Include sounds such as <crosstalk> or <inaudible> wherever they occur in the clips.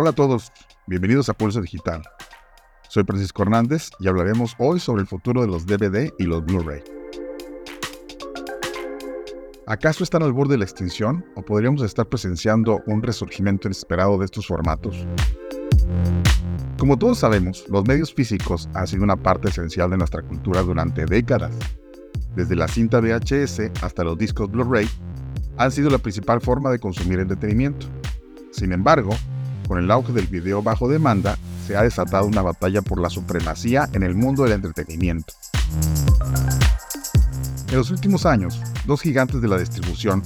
Hola a todos, bienvenidos a Pulso Digital. Soy Francisco Hernández y hablaremos hoy sobre el futuro de los DVD y los Blu-ray. ¿Acaso están al borde de la extinción o podríamos estar presenciando un resurgimiento inesperado de estos formatos? Como todos sabemos, los medios físicos han sido una parte esencial de nuestra cultura durante décadas. Desde la cinta VHS hasta los discos Blu-ray, han sido la principal forma de consumir entretenimiento. Sin embargo, con el auge del video bajo demanda, se ha desatado una batalla por la supremacía en el mundo del entretenimiento. En los últimos años, dos gigantes de la distribución,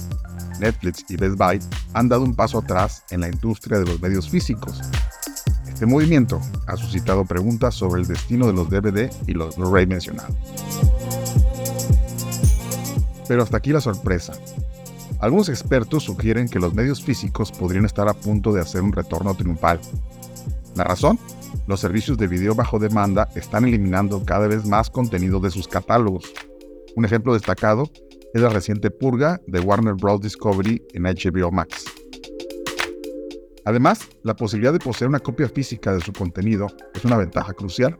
Netflix y Best Buy, han dado un paso atrás en la industria de los medios físicos. Este movimiento ha suscitado preguntas sobre el destino de los DVD y los Blu-ray mencionados. Pero hasta aquí la sorpresa. Algunos expertos sugieren que los medios físicos podrían estar a punto de hacer un retorno triunfal. ¿La razón? Los servicios de video bajo demanda están eliminando cada vez más contenido de sus catálogos. Un ejemplo destacado es la reciente purga de Warner Bros. Discovery en HBO Max. Además, la posibilidad de poseer una copia física de su contenido es una ventaja crucial.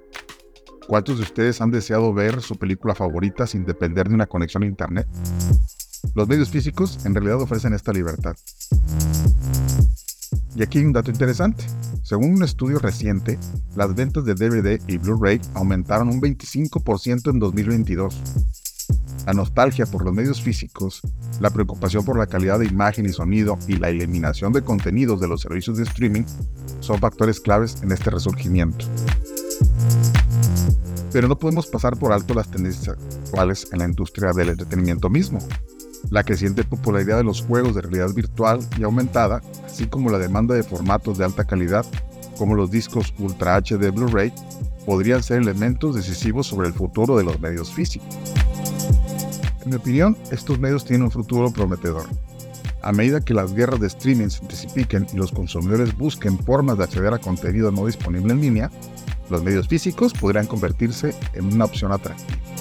¿Cuántos de ustedes han deseado ver su película favorita sin depender de una conexión a Internet? Los medios físicos en realidad ofrecen esta libertad. Y aquí hay un dato interesante. Según un estudio reciente, las ventas de DVD y Blu-ray aumentaron un 25% en 2022. La nostalgia por los medios físicos, la preocupación por la calidad de imagen y sonido y la eliminación de contenidos de los servicios de streaming son factores claves en este resurgimiento. Pero no podemos pasar por alto las tendencias actuales en la industria del entretenimiento mismo la creciente popularidad de los juegos de realidad virtual y aumentada, así como la demanda de formatos de alta calidad, como los discos Ultra HD Blu-ray, podrían ser elementos decisivos sobre el futuro de los medios físicos. En mi opinión, estos medios tienen un futuro prometedor. A medida que las guerras de streaming se intensifiquen y los consumidores busquen formas de acceder a contenido no disponible en línea, los medios físicos podrían convertirse en una opción atractiva.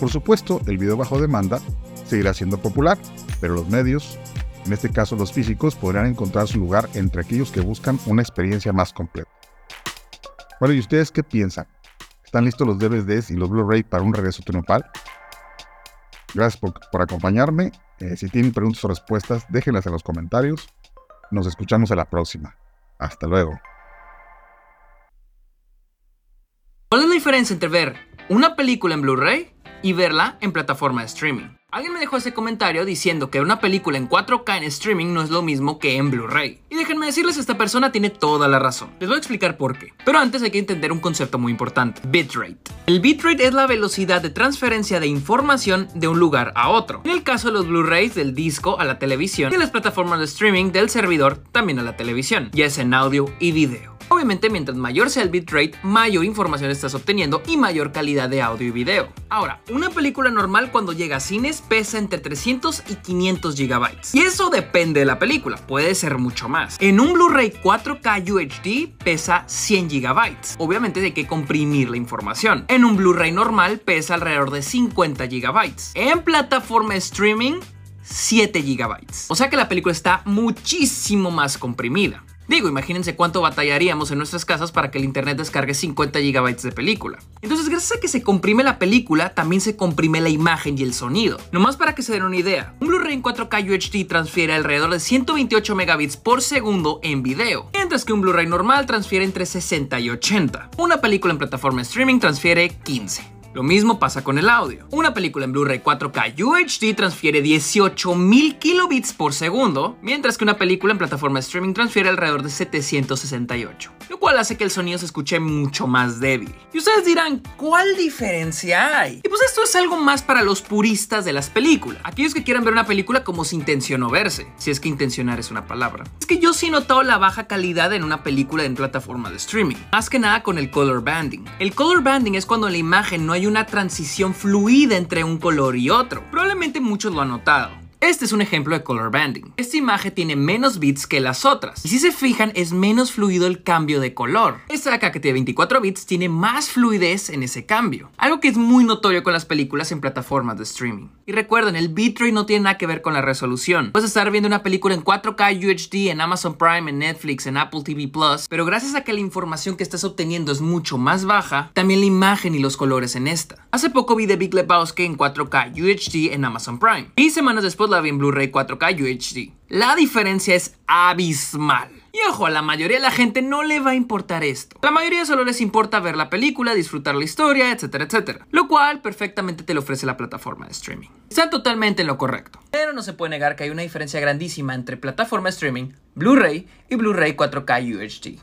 Por supuesto, el video bajo demanda seguirá siendo popular, pero los medios, en este caso los físicos, podrán encontrar su lugar entre aquellos que buscan una experiencia más completa. Bueno, ¿y ustedes qué piensan? ¿Están listos los DVDs y los Blu-ray para un regreso triunfal? Gracias por, acompañarme. Eh, si tienen preguntas o respuestas, déjenlas en los comentarios. Nos escuchamos a la próxima. Hasta luego. ¿Cuál es la diferencia entre ver una película en Blu-ray y verla en plataforma de streaming. Alguien me dejó ese comentario diciendo que una película en 4K en streaming no es lo mismo que en Blu-ray. Y déjenme decirles, esta persona tiene toda la razón. Les voy a explicar por qué. Pero antes hay que entender un concepto muy importante, bitrate. El bitrate es la velocidad de transferencia de información de un lugar a otro. En el caso de los Blu-rays, del disco a la televisión y las plataformas de streaming del servidor también a la televisión, ya es en audio y video. Obviamente, mientras mayor sea el bitrate, mayor información estás obteniendo y mayor calidad de audio y video. Ahora, una película normal cuando llega a cines pesa entre 300 y 500 GB. Y eso depende de la película, puede ser mucho más. En un Blu-ray 4K UHD pesa 100 GB. Obviamente hay que comprimir la información. En un Blu-ray normal pesa alrededor de 50 GB. En plataforma streaming 7 GB. O sea que la película está muchísimo más comprimida. Digo, imagínense cuánto batallaríamos en nuestras casas para que el internet descargue 50 GB de película. Entonces, gracias a que se comprime la película, también se comprime la imagen y el sonido. Nomás para que se den una idea, un Blu-ray en 4K UHD transfiere alrededor de 128 megabits por segundo en video, mientras que un Blu-ray normal transfiere entre 60 y 80. Una película en plataforma streaming transfiere 15. Lo mismo pasa con el audio. Una película en Blu-ray 4K UHD transfiere 18.000 kilobits por segundo, mientras que una película en plataforma streaming transfiere alrededor de 768, lo cual hace que el sonido se escuche mucho más débil. Y ustedes dirán, ¿cuál diferencia hay? Y pues esto es algo más para los puristas de las películas, aquellos que quieran ver una película como si intencionó verse, si es que intencionar es una palabra. Es que yo sí he notado la baja calidad en una película en plataforma de streaming, más que nada con el color banding. El color banding es cuando la imagen no hay una transición fluida entre un color y otro. Probablemente muchos lo han notado. Este es un ejemplo de color banding. Esta imagen tiene menos bits que las otras. Y si se fijan, es menos fluido el cambio de color. Esta de acá que tiene 24 bits tiene más fluidez en ese cambio. Algo que es muy notorio con las películas en plataformas de streaming. Y recuerden, el bitrate no tiene nada que ver con la resolución. Puedes estar viendo una película en 4K UHD en Amazon Prime, en Netflix, en Apple TV Plus, pero gracias a que la información que estás obteniendo es mucho más baja, también la imagen y los colores en esta. Hace poco vi The Big Lebowski en 4K UHD en Amazon Prime. Y semanas después en Blu-ray 4K UHD. La diferencia es abismal. Y ojo, a la mayoría de la gente no le va a importar esto. A la mayoría solo les importa ver la película, disfrutar la historia, etcétera, etcétera. Lo cual perfectamente te lo ofrece la plataforma de streaming. Están totalmente en lo correcto. Pero no se puede negar que hay una diferencia grandísima entre plataforma de streaming, Blu-ray y Blu-ray 4K UHD.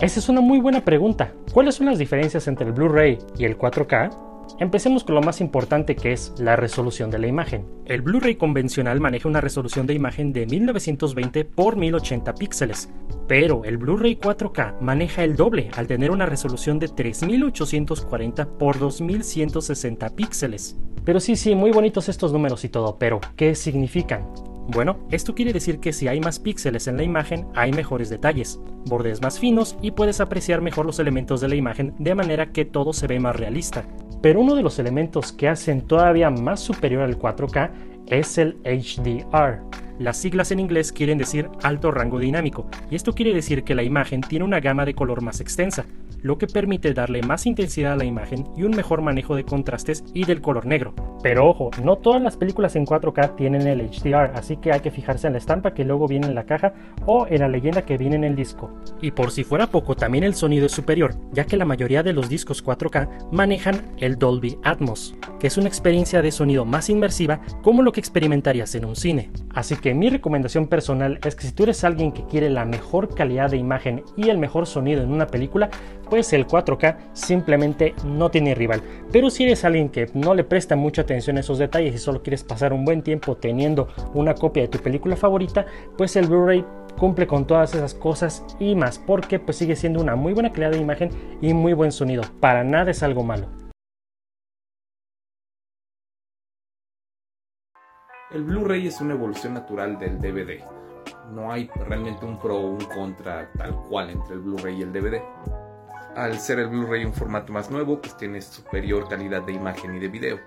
Esa es una muy buena pregunta. ¿Cuáles son las diferencias entre el Blu-ray y el 4K? Empecemos con lo más importante que es la resolución de la imagen. El Blu-ray convencional maneja una resolución de imagen de 1920 x 1080 píxeles, pero el Blu-ray 4K maneja el doble al tener una resolución de 3840 x 2160 píxeles. Pero sí, sí, muy bonitos estos números y todo, pero ¿qué significan? Bueno, esto quiere decir que si hay más píxeles en la imagen, hay mejores detalles, bordes más finos y puedes apreciar mejor los elementos de la imagen de manera que todo se ve más realista. Pero uno de los elementos que hacen todavía más superior al 4K es el HDR. Las siglas en inglés quieren decir alto rango dinámico, y esto quiere decir que la imagen tiene una gama de color más extensa, lo que permite darle más intensidad a la imagen y un mejor manejo de contrastes y del color negro. Pero ojo, no todas las películas en 4K tienen el HDR, así que hay que fijarse en la estampa que luego viene en la caja o en la leyenda que viene en el disco. Y por si fuera poco, también el sonido es superior, ya que la mayoría de los discos 4K manejan el Dolby Atmos, que es una experiencia de sonido más inmersiva como lo que experimentarías en un cine. Así que mi recomendación personal es que si tú eres alguien que quiere la mejor calidad de imagen y el mejor sonido en una película, pues el 4K simplemente no tiene rival. Pero si eres alguien que no le presta mucha atención a esos detalles y solo quieres pasar un buen tiempo teniendo una copia de tu película favorita, pues el Blu-ray cumple con todas esas cosas y más, porque pues sigue siendo una muy buena calidad de imagen y muy buen sonido. Para nada es algo malo. El Blu-ray es una evolución natural del DVD. No hay realmente un pro o un contra tal cual entre el Blu-ray y el DVD al ser el Blu-ray un formato más nuevo, pues tiene superior calidad de imagen y de video.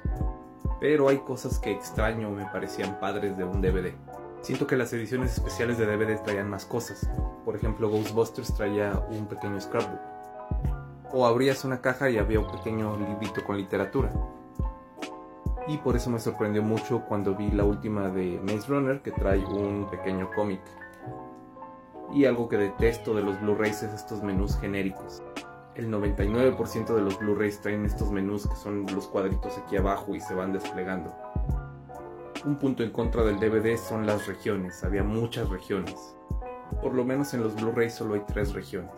Pero hay cosas que extraño me parecían padres de un DVD. Siento que las ediciones especiales de DVD traían más cosas. Por ejemplo, Ghostbusters traía un pequeño scrapbook. O abrías una caja y había un pequeño librito con literatura. Y por eso me sorprendió mucho cuando vi la última de Maze Runner que trae un pequeño cómic. Y algo que detesto de los Blu-rays es estos menús genéricos el 99% de los Blu-rays traen estos menús que son los cuadritos aquí abajo y se van desplegando. Un punto en contra del DVD son las regiones, había muchas regiones. Por lo menos en los Blu-rays solo hay tres regiones.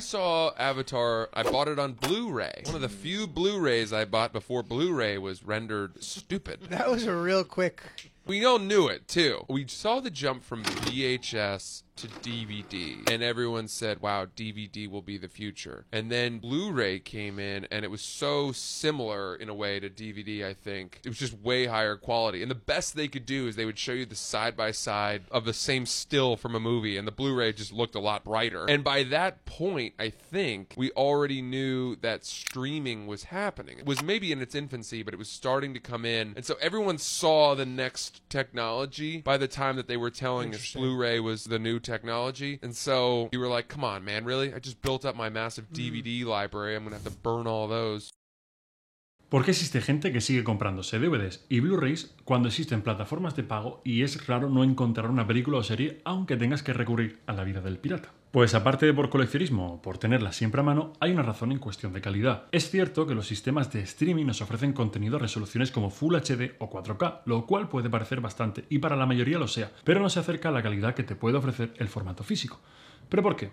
I saw Avatar. I bought it on Blu-ray. One of the few Blu-rays I bought before Blu-ray was rendered stupid. <laughs> That was a real quick. We all knew it too. We saw the jump from VHS to DVD and everyone said wow DVD will be the future. And then Blu-ray came in and it was so similar in a way to DVD I think. It was just way higher quality. And the best they could do is they would show you the side by side of the same still from a movie and the Blu-ray just looked a lot brighter. And by that point I think we already knew that streaming was happening. It was maybe in its infancy but it was starting to come in. And so everyone saw the next technology by the time that they were telling us Blu-ray was the new technology. And so you were like, come on, man, really? I just built up my massive mm. DVD library. I'm going to have to burn all those. ¿Por qué existe gente que sigue comprándose DVDs y Blu-rays cuando existen plataformas de pago y es raro no encontrar una película o serie aunque tengas que recurrir a la vida del pirata? Pues aparte de por coleccionismo o por tenerla siempre a mano, hay una razón en cuestión de calidad. Es cierto que los sistemas de streaming nos ofrecen contenido a resoluciones como Full HD o 4K, lo cual puede parecer bastante y para la mayoría lo sea, pero no se acerca a la calidad que te puede ofrecer el formato físico. ¿Pero por qué?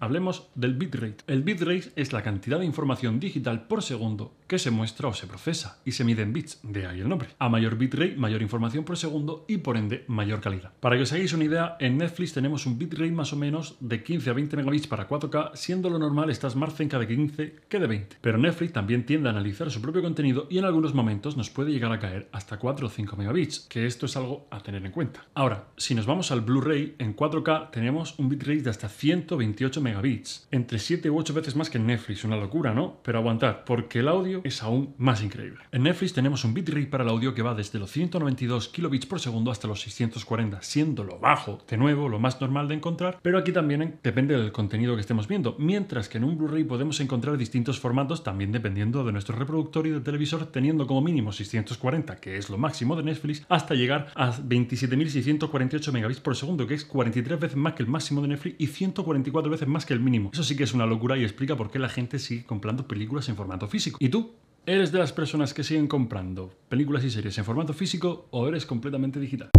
Hablemos del bitrate. El bitrate es la cantidad de información digital por segundo se muestra o se procesa y se mide en bits, de ahí el nombre. A mayor bitrate, mayor información por segundo y por ende mayor calidad. Para que os hagáis una idea, en Netflix tenemos un bitrate más o menos de 15 a 20 megabits para 4K, siendo lo normal estás más cerca de 15 que de 20. Pero Netflix también tiende a analizar su propio contenido y en algunos momentos nos puede llegar a caer hasta 4 o 5 megabits, que esto es algo a tener en cuenta. Ahora, si nos vamos al Blu-ray, en 4K tenemos un bitrate de hasta 128 megabits, entre 7 u 8 veces más que en Netflix, una locura, ¿no? Pero aguantad, porque el audio es aún más increíble. En Netflix tenemos un bitrate para el audio que va desde los 192 kilobits por segundo hasta los 640, siendo lo bajo, de nuevo, lo más normal de encontrar, pero aquí también depende del contenido que estemos viendo, mientras que en un Blu-ray podemos encontrar distintos formatos también dependiendo de nuestro reproductor y del televisor, teniendo como mínimo 640, que es lo máximo de Netflix, hasta llegar a 27.648 megabits por segundo, que es 43 veces más que el máximo de Netflix y 144 veces más que el mínimo. Eso sí que es una locura y explica por qué la gente sigue comprando películas en formato físico. ¿Y tú? ¿Eres de las personas que siguen comprando películas y series en formato físico o eres completamente digital?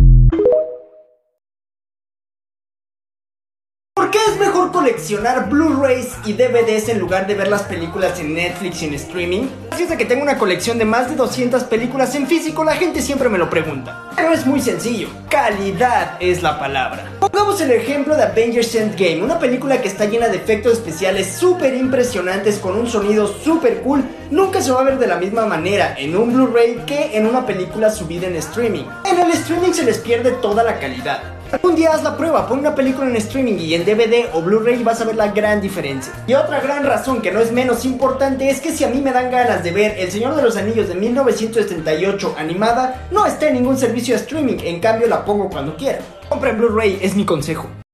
¿Por qué es mejor coleccionar Blu-rays y DVDs en lugar de ver las películas en Netflix y en streaming? Gracias a que tengo una colección de más de 200 películas en físico, la gente siempre me lo pregunta. Pero es muy sencillo, calidad es la palabra. Pongamos el ejemplo de Avengers Endgame, una película que está llena de efectos especiales súper impresionantes con un sonido súper cool. Nunca se va a ver de la misma manera en un Blu-ray que en una película subida en streaming. En el streaming se les pierde toda la calidad. Un día haz la prueba, pon una película en streaming y en DVD o Blu-ray vas a ver la gran diferencia. Y otra gran razón que no es menos importante es que si a mí me dan ganas de ver El Señor de los Anillos de 1978 animada, no está en ningún servicio de streaming, en cambio la pongo cuando quiera. Compren Blu-ray, es mi consejo.